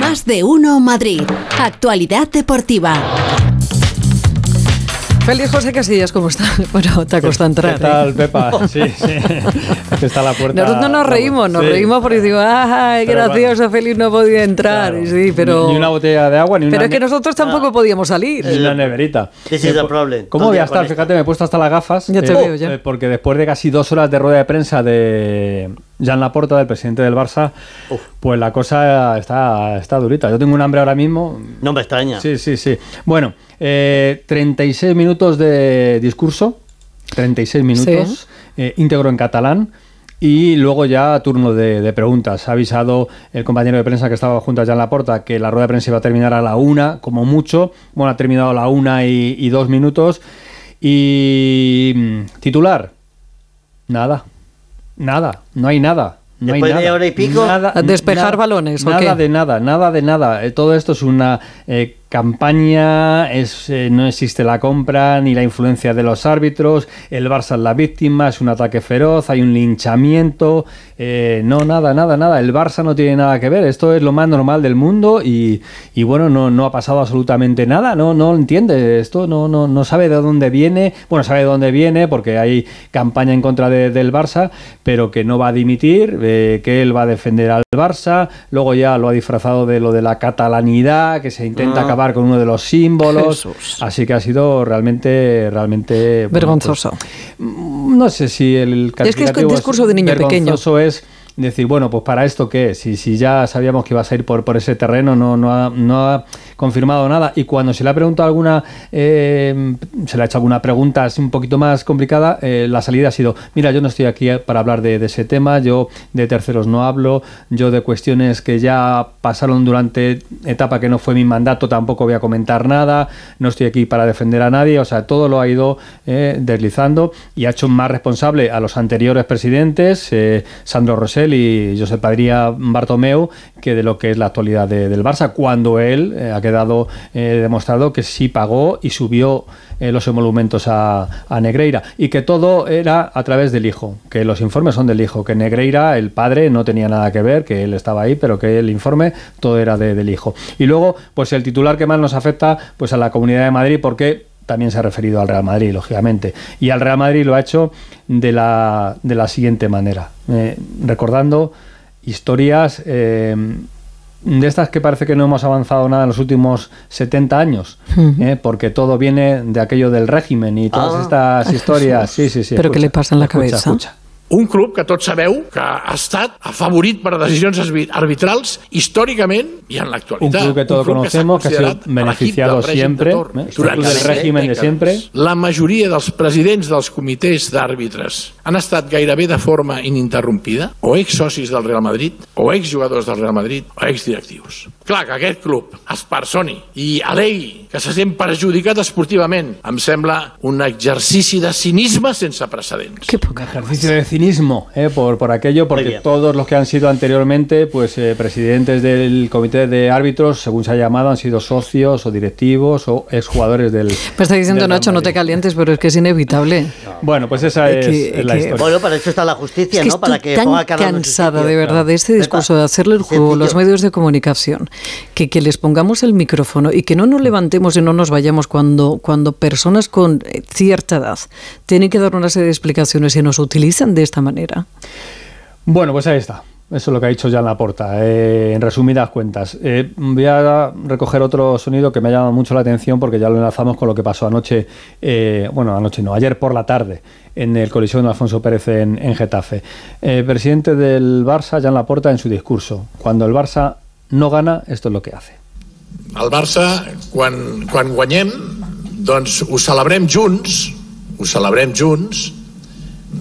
Más de uno Madrid. Actualidad deportiva. Feliz José Casillas, ¿cómo está? Bueno, te ha costado entrar. ¿Qué tal, ¿eh? Pepa? Sí, sí. Aquí está la puerta. Nosotros no nos reímos, nos Sí. reímos porque digo, ¡ay, Pero gracioso! Feliz no podía entrar. Claro. Sí, pero. Ni, ni una botella de agua, ni una. pero es que nosotros tampoco podíamos salir. ni una neverita. This is Eh, the problem. ¿Cómo voy a estar? Fíjate, me he puesto hasta las gafas. Ya te veo, ya. eh, porque después de casi dos horas de rueda de prensa de Jan Laporta, del presidente del Barça, Uf. pues la cosa está, está durita. Yo tengo un hambre ahora mismo. No me extraña. Sí, sí, sí. Bueno, eh, 36 minutos de discurso, 36 minutos, eh, íntegro en catalán. Y luego ya turno de, de preguntas. Ha avisado el compañero de prensa que estaba junto a Jan Laporta que la rueda de prensa iba a terminar a la una, como mucho. Bueno, ha terminado a la una y, y dos minutos. Y mm, titular, nada, nada, no hay nada. No hay Después de nada. hora y pico, Nada- ¿A despejar nada- balones, o Nada qué? de nada, nada de nada. Eh, todo esto es una eh, campaña, es, eh, no existe la compra ni la influencia de los árbitros, el Barça es la víctima, es un ataque feroz, hay un linchamiento, eh, no, nada, nada, nada, el Barça no tiene nada que ver, esto es lo más normal del mundo y, y bueno, no, no ha pasado absolutamente nada, no, no entiende esto, no, no, no sabe de dónde viene, bueno, sabe de dónde viene porque hay campaña en contra de- del Barça, pero que no va a dimitir, eh, que él va a defender al Barça, luego ya lo ha disfrazado de lo de la catalanidad, que se intenta Ah. Acabar con uno de los símbolos, Jesús. así que ha sido realmente, realmente bueno, Vergonzoso. pues, mm, no sé si el Es que es calificativo un discurso de niño pequeño. es decir, bueno, pues para esto qué, si, si ya sabíamos que ibas a ir por, por ese terreno, no, no, ha, no ha confirmado nada. Y cuando se le ha preguntado alguna, eh, se le ha hecho alguna pregunta así un poquito más complicada, eh, la salida ha sido, mira, yo no estoy aquí para hablar de, ese tema, yo de terceros no hablo, yo de cuestiones que ya pasaron durante etapa que no fue mi mandato tampoco voy a comentar nada, no estoy aquí para defender a nadie, o sea, todo lo ha ido eh, deslizando y ha hecho más responsable a los anteriores presidentes, Sandro Rosell y Josep Padría Bartomeu, que de lo que es la actualidad de- del Barça, cuando él ha quedado eh, demostrado que sí pagó y subió eh, los emolumentos a, a Negreira y que todo era a través del hijo, que los informes son del hijo, que Negreira, el padre, no tenía nada que ver, que él estaba ahí, pero que el informe todo era de- del hijo. Y luego, pues el titular que más nos afecta, pues a la Comunidad de Madrid, porque también se ha referido al Real Madrid, lógicamente. Y al Real Madrid lo ha hecho de la, de la siguiente manera, eh, recordando historias eh, de estas que parece que no hemos avanzado nada en los últimos 70 años, eh, porque todo viene de aquello del régimen y todas Ah. estas historias. Sí, sí, sí. Pero ¿qué le pasa en la escucha, cabeza? escucha. Un club que tots sabeu que ha estat afavorit per decisions arbi- arbitrals històricament i en Un l'actualitat. club que todos s'ha conocemos, que ha sido considerat beneficiado l'equip del règim siempre, de Torn ¿eh? El durant club de. La majoria dels presidents dels comitès d'àrbitres han estat gairebé de forma ininterrompida o exsocis del Real Madrid, o exjugadors del Real Madrid, o exdirectius. Clar, que aquest club es personi i alegui que se sent perjudicat esportivament em sembla un exercici de cinisme sense precedents. Qué poca ejercicio de cinismo ¿eh? por, por aquello, porque todos los que han sido anteriormente pues eh, presidentes del comité de árbitros, según se ha llamado, han sido socios o directivos o exjugadores del. Me está diciendo Nacho, no te calientes, pero es que es inevitable. Bueno, pues esa Es que- es la que- historia. Bueno, para eso está la justicia, Es que ¿no? Para que tan ponga cansada de verdad de este discurso de hacerle el juego a los medios de comunicación, que, que les pongamos el micrófono y que no nos levantemos y no nos vayamos cuando, cuando personas con cierta edad tienen que dar una serie de explicaciones y nos utilizan de esta manera. Bueno, pues ahí está. Eso es lo que ha dicho Jan Laporta, eh, en resumidas cuentas. Eh, voy a recoger otro sonido que me ha llamado mucho la atención porque ya lo enlazamos con lo que pasó anoche, eh, bueno, anoche no, ayer por la tarde, en el colisión de Alfonso Pérez en, en Getafe. Eh, presidente del Barça, Jan Laporta, en su discurso. Cuando el Barça no gana, esto es lo que hace. El Barça, quan, quan guanyem, doncs ho celebrem junts, ho celebrem junts,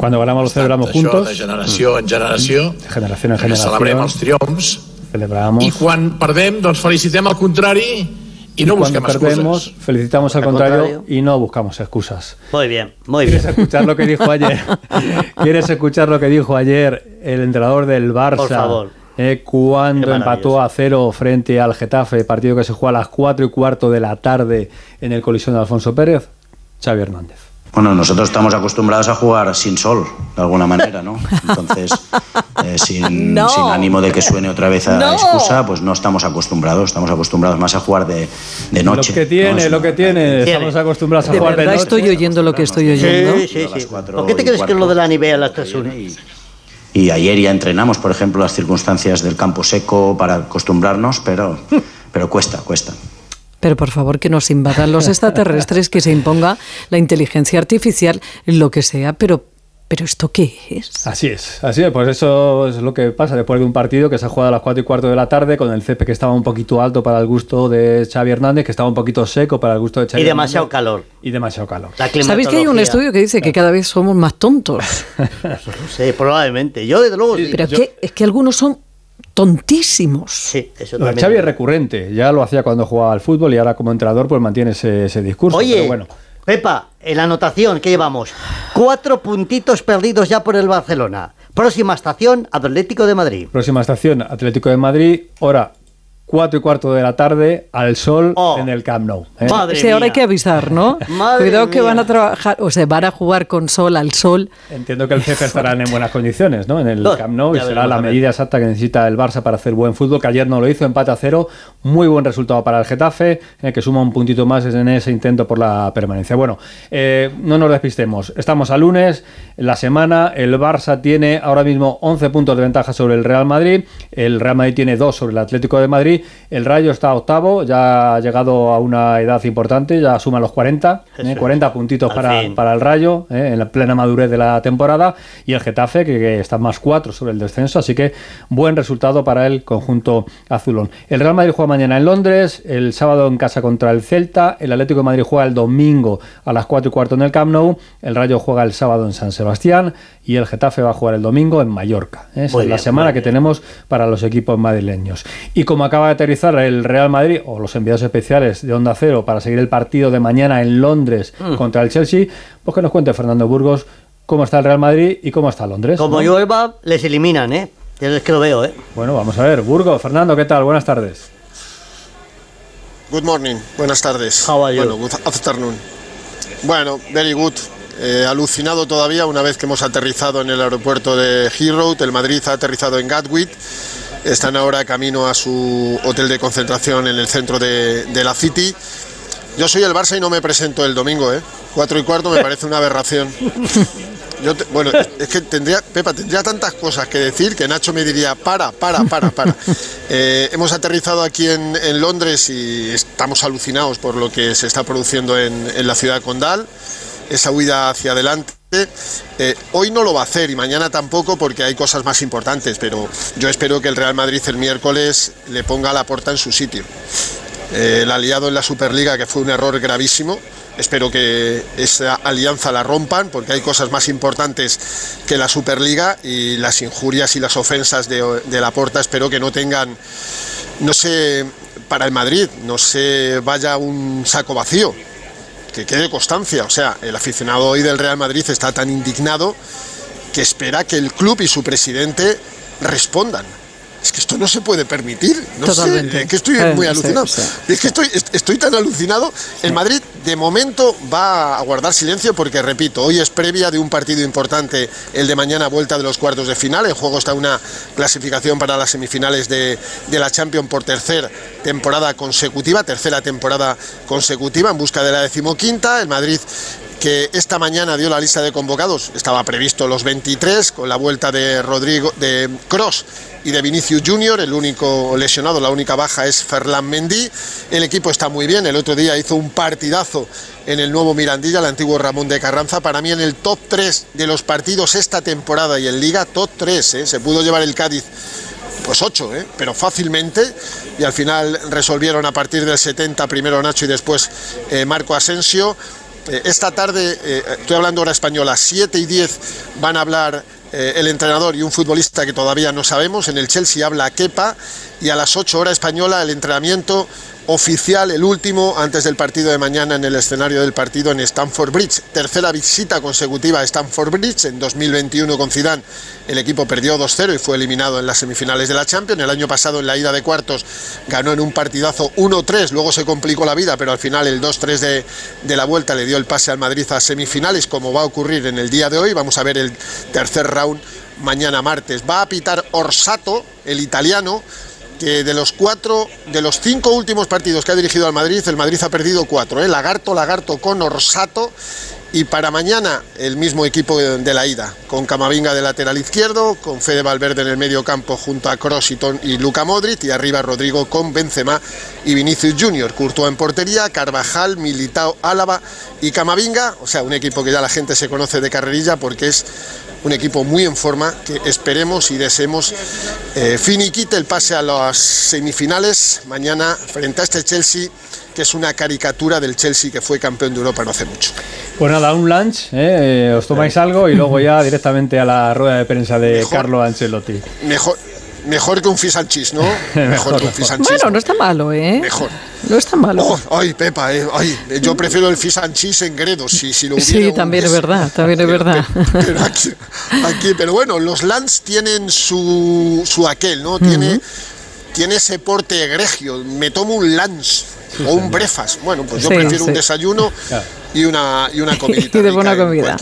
Cuando ganamos lo celebramos això de juntos, generació en generació, de generación en que celebrem generación, els triomfs, celebramos. i quan perdem, doncs felicitem al contrari i no y cuando busquem perdemos, excuses. felicitamos al contrario, contrario. y no buscamos excusas. Muy bien, muy ¿Quieres bien. escuchar lo que dijo ayer? ¿Quieres escuchar lo que dijo ayer el entrenador del Barça? Por favor. eh, cuando empató a cero frente al Getafe, partido que se jugó a las 4 y cuarto de la tarde en el colisión de Alfonso Pérez, Xavi Hernández. Bueno, nosotros estamos acostumbrados a jugar sin sol, de alguna manera, ¿no? Entonces, eh, sin, No. sin ánimo de que suene otra vez a No. excusa, pues no estamos acostumbrados, estamos acostumbrados más a jugar de, de noche. Lo que tiene, lo que tiene. Estamos acostumbrados a De jugar de noche. estoy oyendo lo que estoy oyendo. Sí, sí, sí. ¿Por qué te y crees que es lo de la nieve a las que 3 viene Y, y ayer ya entrenamos, por ejemplo, las circunstancias del campo seco para acostumbrarnos, pero, pero cuesta, cuesta. Pero por favor que nos invadan los extraterrestres, que se imponga la inteligencia artificial, lo que sea, pero, pero ¿esto qué es? Así es, así es, pues eso es lo que pasa después de un partido que se ha jugado a las 4 y cuarto de la tarde con el CP que estaba un poquito alto para el gusto de Xavi Hernández, que estaba un poquito seco para el gusto de Xavi Y demasiado Hernández, calor. Y demasiado calor. La ¿Sabéis que hay un estudio que dice que cada vez somos más tontos? Sí, probablemente. Yo, desde luego, sí. Pero es yo- que, es que algunos son tontísimos. Sí, eso también. Xavi es recurrente, ya lo hacía cuando jugaba al fútbol y ahora como entrenador pues mantiene ese, ese discurso. Oye, pero bueno, Pepa, en la anotación que llevamos, cuatro puntitos perdidos ya por el Barcelona. Próxima estación, Atlético de Madrid. próxima estación, Atlético de Madrid, hora 4 y cuarto de la tarde, al sol Oh. en el Camp Nou. ¿eh? Madre Sí, ahora hay que avisar, ¿no? Madre Cuidado que van a trabajar, o sea, van a jugar con sol al sol. Entiendo que el CF estarán en buenas condiciones, ¿no? En el No, Camp Nou y ya será la medida exacta que necesita el Barça para hacer buen fútbol, que ayer no lo hizo, empate a cero, muy buen resultado para el Getafe, que suma un puntito más en ese intento por la permanencia. Bueno, eh, no nos despistemos, estamos a lunes, la semana, el Barça tiene ahora mismo 11 puntos de ventaja sobre el Real Madrid, el Real Madrid tiene 2 sobre el Atlético de Madrid, el Rayo está octavo, ya ha llegado a una edad importante, ya suma los 40, eh, Eso es. 40 puntitos Al para, para el Rayo, eh, en la plena madurez de la temporada, y el Getafe, que, que está más 4 sobre el descenso, así que buen resultado para el conjunto azulón. El Real Madrid juega mañana en Londres, el sábado en casa contra el Celta, el Atlético de Madrid juega el domingo a las 4 y cuarto en el Camp Nou, el Rayo juega el sábado en San Sebastián y el Getafe va a jugar el domingo en Mallorca. ¿eh? Esa es la semana que tenemos para los equipos madrileños. Y como acaba de aterrizar el Real Madrid o los enviados especiales de Onda Cero para seguir el partido de mañana en Londres Mm. contra el Chelsea, pues que nos cuente Fernando Burgos cómo está el Real Madrid y cómo está Londres. Como ¿no? llueva, les eliminan, ¿eh? Ya Es que lo veo, ¿eh? Bueno, vamos a ver. Burgos, Fernando, ¿qué tal? Buenas tardes. Good morning, buenas tardes. How are you? Bueno, good afternoon. Bueno, very good. Eh, alucinado todavía una vez que hemos aterrizado en el aeropuerto de Heathrow. El Madrid ha aterrizado en Gatwick. Están ahora camino a su hotel de concentración en el centro de, de la City. Yo soy el Barça y no me presento el domingo, ¿eh? Cuatro y cuarto me parece una aberración. Yo te- bueno, es que tendría, Pepa, tendría tantas cosas que decir que Nacho me diría, para, para, para, para. Eh, hemos aterrizado aquí en, en Londres y estamos alucinados por lo que se está produciendo en, en la ciudad condal, esa huida hacia adelante. Eh, hoy no lo va a hacer y mañana tampoco porque hay cosas más importantes, pero yo espero que el Real Madrid el miércoles le ponga la puerta en su sitio. Eh, el aliado en la Superliga, que fue un error gravísimo. Espero que esa alianza la rompan, porque hay cosas más importantes que la Superliga y las injurias y las ofensas de, la Porta. Espero que no tengan, no sé, para el Madrid, no se vaya un saco vacío, que quede constancia. O sea, el aficionado hoy del Real Madrid está tan indignado que espera que el club y su presidente respondan. Es que esto no se puede permitir. No Totalmente. sé, es que estoy Eh, muy alucinado. sí. Es que estoy, est- estoy tan alucinado. El Madrid, de momento, va a guardar silencio porque, repito, hoy es previa de un partido importante, el de mañana, vuelta de los cuartos de final. En juego está una clasificación para las semifinales de, de la Champions por tercera temporada consecutiva, tercera temporada consecutiva en busca de la decimoquinta. El Madrid que esta mañana dio la lista de convocados, estaba previsto los 23 con la vuelta de Rodrigo de Cross y de Vinicius Junior, el único lesionado, la única baja es Ferland Mendy. El equipo está muy bien, el otro día hizo un partidazo en el nuevo Mirandilla, el antiguo Ramón de Carranza, para mí en el top 3 de los partidos esta temporada y en Liga top 3, ¿eh? se pudo llevar el Cádiz pues 8, ¿eh? pero fácilmente. Y al final resolvieron a partir del 70, primero Nacho y después eh, Marco Asensio. Eh, esta tarde, eh, estoy hablando hora española, 7 y 10 van a hablar eh, el entrenador y un futbolista que todavía no sabemos. En el Chelsea habla Kepa y a las 8 hora española el entrenamiento oficial, el último, antes del partido de mañana en el escenario del partido en Stamford Bridge. Tercera visita consecutiva a Stamford Bridge. En 2021 con Zidane el equipo perdió 2-0 y fue eliminado en las semifinales de la Champions. El año pasado en la ida de cuartos ganó en un partidazo 1-3, luego se complicó la vida, pero al final el 2-3 de, de la vuelta le dio el pase al Madrid a semifinales, como va a ocurrir en el día de hoy. Vamos a ver el tercer round mañana martes. Va a pitar Orsato, el italiano, que de los cuatro, de los cinco últimos partidos que ha dirigido al Madrid, el Madrid ha perdido cuatro. ¿eh? Lagarto, Lagarto con Orsato. Y para mañana el mismo equipo de la ida, con Camavinga de lateral izquierdo, con Fede Valverde en el medio campo junto a Kroos y, Luca Modric, y arriba Rodrigo con Benzema y Vinicius Junior, Courtois en portería, Carvajal, Militao, Álava y Camavinga, o sea, un equipo que ya la gente se conoce de carrerilla porque es un equipo muy en forma que esperemos y deseemos eh, finiquite el pase a las semifinales mañana frente a este Chelsea que es una caricatura del Chelsea que fue campeón de Europa no hace mucho. Pues nada, un lunch, ¿eh? os tomáis algo y luego ya directamente a la rueda de prensa de Carlo Ancelotti. Mejor, Mejor que un fish and cheese, ¿no? Mejor que un fish and cheese. Bueno, no está malo, ¿eh? Mejor. No está malo. Oh, ay, Pepa, eh, ay, yo prefiero el fish and cheese en Gredo, si, si lo hubiera. Sí, también es verdad, también es verdad. Pero, aquí, pero bueno, los Lands tienen su, su aquel, ¿no? Tiene, tiene ese porte egregio. Me tomo un Lance o un brefas. Bueno, pues yo prefiero un desayuno y una, y una comidita y de buena comida.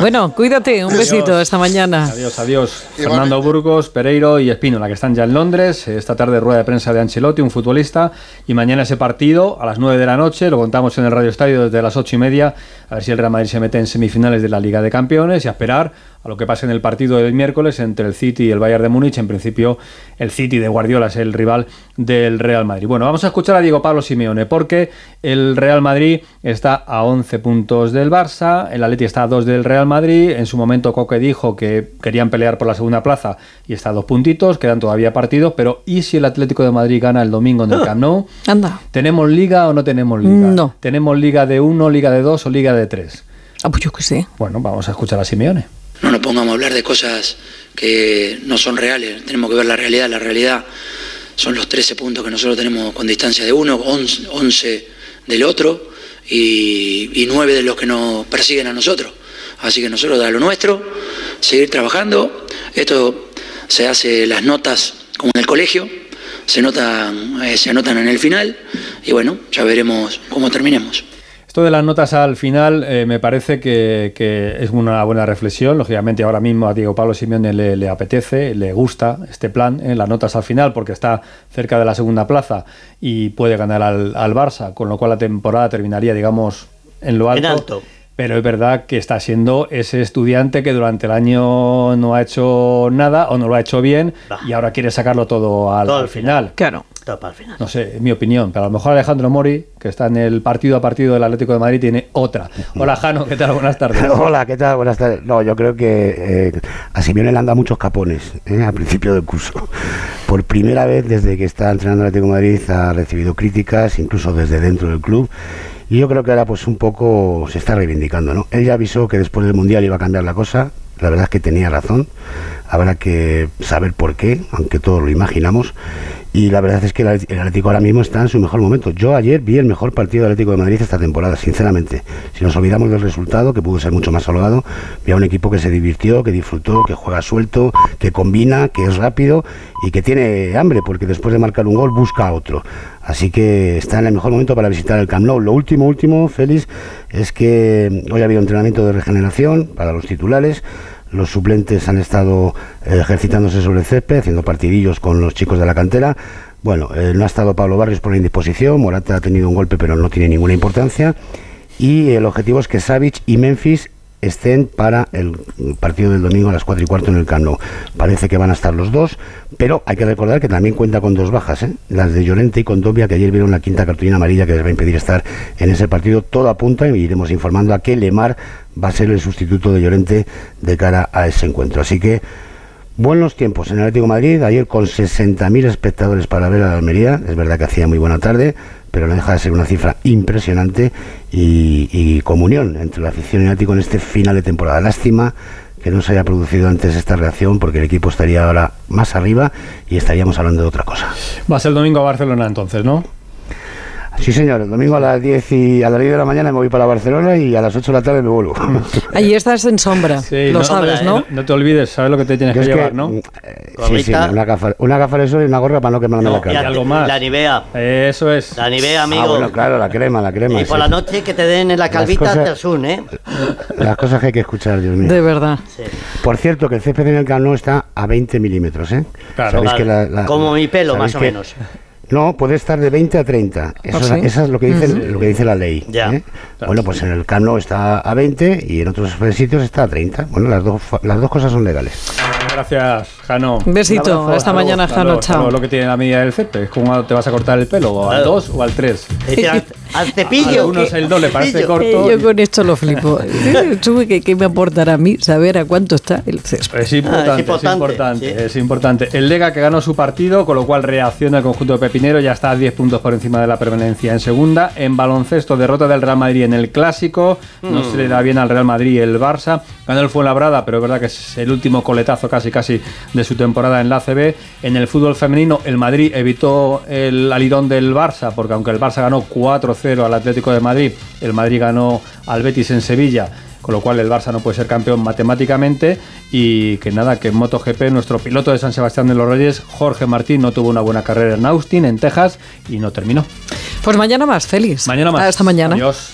Bueno, cuídate, un besito esta mañana. Adiós, adiós. Fernando Burgos, Pereiro y Espínola, que están ya en Londres. Esta tarde rueda de prensa de Ancelotti, un futbolista. Y mañana ese partido a las 9 de la noche, lo contamos en el Radio Estadio desde las 8 y media, a ver si el Real Madrid se mete en semifinales de la Liga de Campeones y a esperar a lo que pase en el partido del miércoles entre el City y el Bayern de Múnich. En principio, el City de Guardiola es el rival del Real Madrid. Bueno, vamos a escuchar a Diego Pablo Simeone, porque el Real Madrid está a 11 puntos del Barça, el Atleti está a 2 del Real Madrid. En su momento, Coque dijo que querían pelear por la segunda plaza y está a dos puntitos, quedan todavía partidos. Pero, ¿y si el Atlético de Madrid gana el domingo en el Camp Nou? Anda. ¿Tenemos liga o no tenemos liga? No. ¿Tenemos liga de 1, liga de 2 o liga de 3? Ah, pues yo qué sé. Bueno, vamos a escuchar a Simeone no nos pongamos a hablar de cosas que no son reales, tenemos que ver la realidad, la realidad son los 13 puntos que nosotros tenemos con distancia de uno, 11 del otro y, y 9 de los que nos persiguen a nosotros. Así que nosotros da lo nuestro, seguir trabajando. Esto se hace las notas como en el colegio, se, notan, eh, se anotan en el final y bueno, ya veremos cómo terminemos. Esto de las notas al final eh, me parece que, es una buena reflexión. Lógicamente ahora mismo a Diego Pablo Simeone le, apetece, le gusta este plan, eh, las notas al final, porque está cerca de la segunda plaza y puede ganar al, al Barça, con lo cual la temporada terminaría, digamos, en lo alto. En alto. Pero es verdad que está siendo ese estudiante que durante el año no ha hecho nada o no lo ha hecho bien y ahora quiere sacarlo todo al, final. Claro. No sé, es mi opinión, pero a lo mejor Alejandro Mori, que está en el partido a partido del Atlético de Madrid, tiene otra. Hola Jano, ¿qué tal? Buenas tardes. Hola, ¿qué tal? Buenas tardes. No, yo creo que eh, a Simeone le han dado muchos capones eh, al principio del curso. Por primera vez desde que está entrenando el Atlético de Madrid ha recibido críticas, incluso desde dentro del club. Y yo creo que ahora pues un poco se está reivindicando, ¿no? Él ya avisó que después del Mundial iba a cambiar la cosa, la verdad es que tenía razón, habrá que saber por qué, aunque todos lo imaginamos, y la verdad es que el Atlético ahora mismo está en su mejor momento. Yo ayer vi el mejor partido del Atlético de Madrid esta temporada, sinceramente. Si nos olvidamos del resultado, que pudo ser mucho más holgado, vi a un equipo que se divirtió, que disfrutó, que juega suelto, que combina, que es rápido y que tiene hambre, porque después de marcar un gol busca a otro. Así que está en el mejor momento para visitar el Camp Nou. Lo último, último, Félix, es que hoy ha habido entrenamiento de regeneración para los titulares los suplentes han estado eh, ejercitándose sobre el césped, haciendo partidillos con los chicos de la cantera. Bueno, eh, no ha estado Pablo Barrios por la indisposición, Morata ha tenido un golpe pero no tiene ninguna importancia. Y el objetivo es que Savic y Memphis estén para el partido del domingo a las 4 y cuarto en el Cano. Parece que van a estar los dos, pero hay que recordar que también cuenta con dos bajas, ¿eh? las de Llorente y Condovia, que ayer vieron la quinta cartulina amarilla que les va a impedir estar en ese partido. Todo apunta y iremos informando a que Lemar va a ser el sustituto de Llorente de cara a ese encuentro. Así que buenos tiempos en el Atlético Madrid, ayer con 60.000 espectadores para ver a la Almería, es verdad que hacía muy buena tarde, pero no deja de ser una cifra impresionante y, comunión entre la afición y el Atlético en este final de temporada. Lástima que no se haya producido antes esta reacción porque el equipo estaría ahora más arriba y estaríamos hablando de otra cosa. Va a ser el domingo a Barcelona entonces, ¿no? Sí, señor. El domingo a las 10 y a las 10 de la mañana me voy para Barcelona y a las 8 de la tarde me vuelvo. Ahí estás en sombra, Sí, lo no, sabes, eh, ¿no? No te olvides, sabes lo que te tienes que llevar, ¿no? mm, eh, sí, sí, una gafa, una gafa de sol y una gorra para no quemarme la y cara. algo más. La Nivea. Eso es. La Nivea, amigo. Ah, bueno, claro, la crema, la crema. y por la noche que te den en la calvita cosas- Tersun, ¿eh? Las cosas que hay que escuchar, Dios mío. De verdad. Sí. Por cierto, que el césped en el Camp está a 20 milímetros, ¿eh? Claro. Sabéis Vale. que la- la- Como mi pelo, más o que- menos. No, puede estar de 20 a 30. Eso, ¿Ah, es- sí? Eso es lo que dice, lo que dice la ley. Ya. ¿eh? Bueno, pues en el Camp Nou está a 20 y en otros sitios está a 30. Bueno, las dos, fa- las dos cosas son legales. Gracias, Jano. Un besito. Un abrazo, Hasta luego, mañana, Hasta Jano. luego, Chao. luego, lo que tiene la medida del césped. ¿Cómo te vas a cortar el pelo? ¿O al Claro. 2 o al 3? Al, cepillo. algunos que- el do le parece cepillo. corto. Eh, Yo con esto lo flipo. Que, que me aportará a mí saber a cuánto está el césped. Es importante, Ah, es es importante, importante, sí. es importante. El Lega que ganó su partido, con lo cual reacciona el conjunto de Pepinero, ya está a 10 puntos por encima de la permanencia en segunda. En baloncesto, derrota del Real Madrid en el Clásico, no Mm. se le da bien al Real Madrid el Barça. Ganó el Fuenlabrada, pero es verdad que es el último coletazo casi casi de su temporada en la ACB. En el fútbol femenino, el Madrid evitó el alirón del Barça, porque aunque el Barça ganó 4-0 al Atlético de Madrid, el Madrid ganó al Betis en Sevilla con lo cual el Barça no puede ser campeón matemáticamente y que nada, que en MotoGP nuestro piloto de San Sebastián de los Reyes, Jorge Martín, no tuvo una buena carrera en Austin, en Texas, y no terminó. Pues mañana más, feliz. Mañana más. Hasta mañana. Adiós.